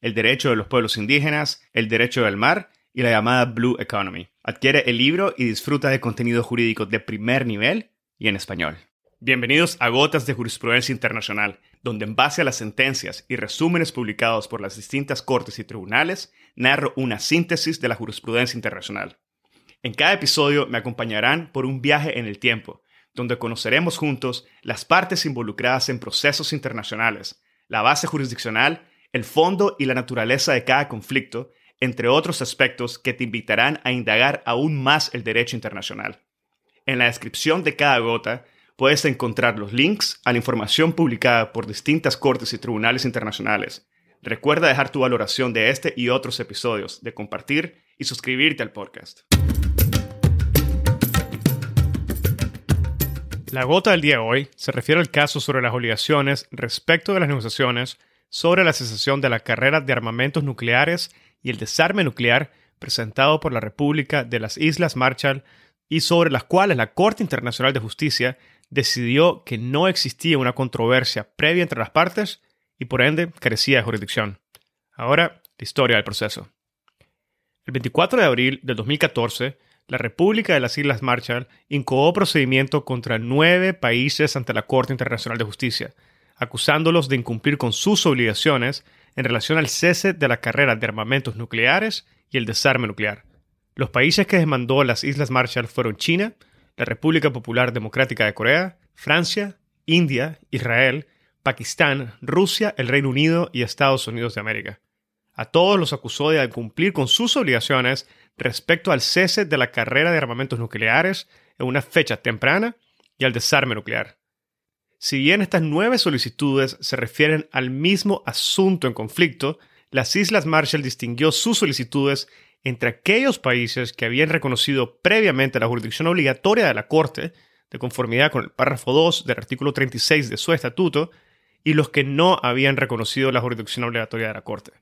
el derecho de los pueblos indígenas, el derecho del mar y la llamada Blue Economy. Adquiere el libro y disfruta de contenido jurídico de primer nivel y en español. Bienvenidos a Gotas de Jurisprudencia Internacional, donde en base a las sentencias y resúmenes publicados por las distintas cortes y tribunales, narro una síntesis de la jurisprudencia internacional. En cada episodio me acompañarán por un viaje en el tiempo, donde conoceremos juntos las partes involucradas en procesos internacionales, la base jurisdiccional el fondo y la naturaleza de cada conflicto, entre otros aspectos que te invitarán a indagar aún más el derecho internacional. En la descripción de cada gota puedes encontrar los links a la información publicada por distintas cortes y tribunales internacionales. Recuerda dejar tu valoración de este y otros episodios, de compartir y suscribirte al podcast. La gota del día de hoy se refiere al caso sobre las obligaciones respecto de las negociaciones sobre la cesación de la carrera de armamentos nucleares y el desarme nuclear presentado por la República de las Islas Marshall y sobre las cuales la Corte Internacional de Justicia decidió que no existía una controversia previa entre las partes y por ende carecía de jurisdicción. Ahora, la historia del proceso. El 24 de abril de 2014, la República de las Islas Marshall incoó procedimiento contra nueve países ante la Corte Internacional de Justicia, acusándolos de incumplir con sus obligaciones en relación al cese de la carrera de armamentos nucleares y el desarme nuclear. Los países que demandó las Islas Marshall fueron China, la República Popular Democrática de Corea, Francia, India, Israel, Pakistán, Rusia, el Reino Unido y Estados Unidos de América. A todos los acusó de incumplir con sus obligaciones respecto al cese de la carrera de armamentos nucleares en una fecha temprana y al desarme nuclear. Si bien estas nueve solicitudes se refieren al mismo asunto en conflicto, las Islas Marshall distinguió sus solicitudes entre aquellos países que habían reconocido previamente la jurisdicción obligatoria de la Corte, de conformidad con el párrafo 2 del artículo 36 de su estatuto, y los que no habían reconocido la jurisdicción obligatoria de la Corte.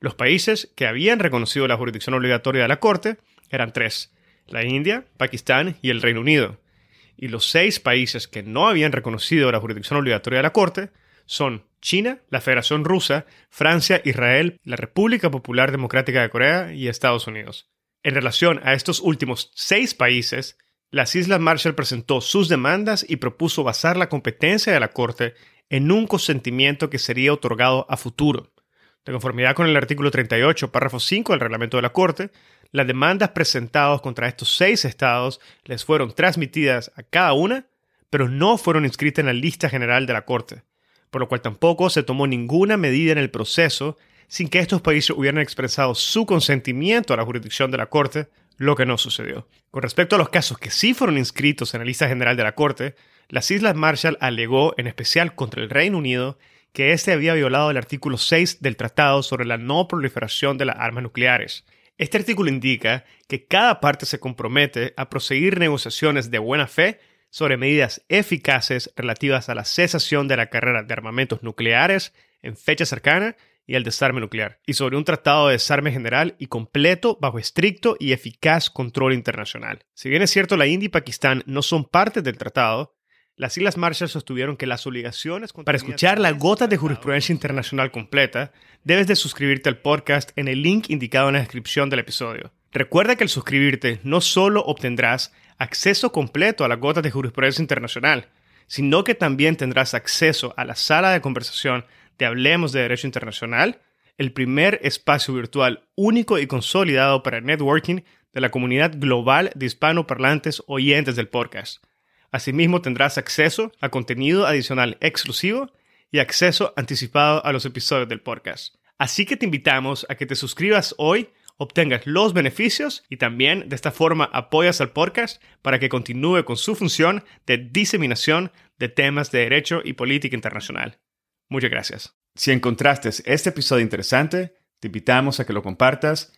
Los países que habían reconocido la jurisdicción obligatoria de la Corte eran tres, la India, Pakistán y el Reino Unido, y los seis países que no habían reconocido la jurisdicción obligatoria de la Corte son China, la Federación Rusa, Francia, Israel, la República Popular Democrática de Corea y Estados Unidos. En relación a estos últimos seis países, las Islas Marshall presentó sus demandas y propuso basar la competencia de la Corte en un consentimiento que sería otorgado a futuro. De conformidad con el artículo 38, párrafo 5 del reglamento de la Corte, las demandas presentadas contra estos seis estados les fueron transmitidas a cada una, pero no fueron inscritas en la lista general de la Corte, por lo cual tampoco se tomó ninguna medida en el proceso sin que estos países hubieran expresado su consentimiento a la jurisdicción de la Corte, lo que no sucedió. Con respecto a los casos que sí fueron inscritos en la lista general de la Corte, las Islas Marshall alegó en especial contra el Reino Unido que éste había violado el artículo 6 del Tratado sobre la no proliferación de las armas nucleares, este artículo indica que cada parte se compromete a proseguir negociaciones de buena fe sobre medidas eficaces relativas a la cesación de la carrera de armamentos nucleares en fecha cercana y al desarme nuclear, y sobre un tratado de desarme general y completo bajo estricto y eficaz control internacional. Si bien es cierto la India y Pakistán no son parte del tratado, las Islas Marshall sostuvieron que las obligaciones... Para escuchar la gota de jurisprudencia internacional completa, debes de suscribirte al podcast en el link indicado en la descripción del episodio. Recuerda que al suscribirte no solo obtendrás acceso completo a la gota de jurisprudencia internacional, sino que también tendrás acceso a la sala de conversación de Hablemos de Derecho Internacional, el primer espacio virtual único y consolidado para el networking de la comunidad global de hispanoparlantes oyentes del podcast. Asimismo, tendrás acceso a contenido adicional exclusivo y acceso anticipado a los episodios del podcast. Así que te invitamos a que te suscribas hoy, obtengas los beneficios y también de esta forma apoyas al podcast para que continúe con su función de diseminación de temas de derecho y política internacional. Muchas gracias. Si encontraste este episodio interesante, te invitamos a que lo compartas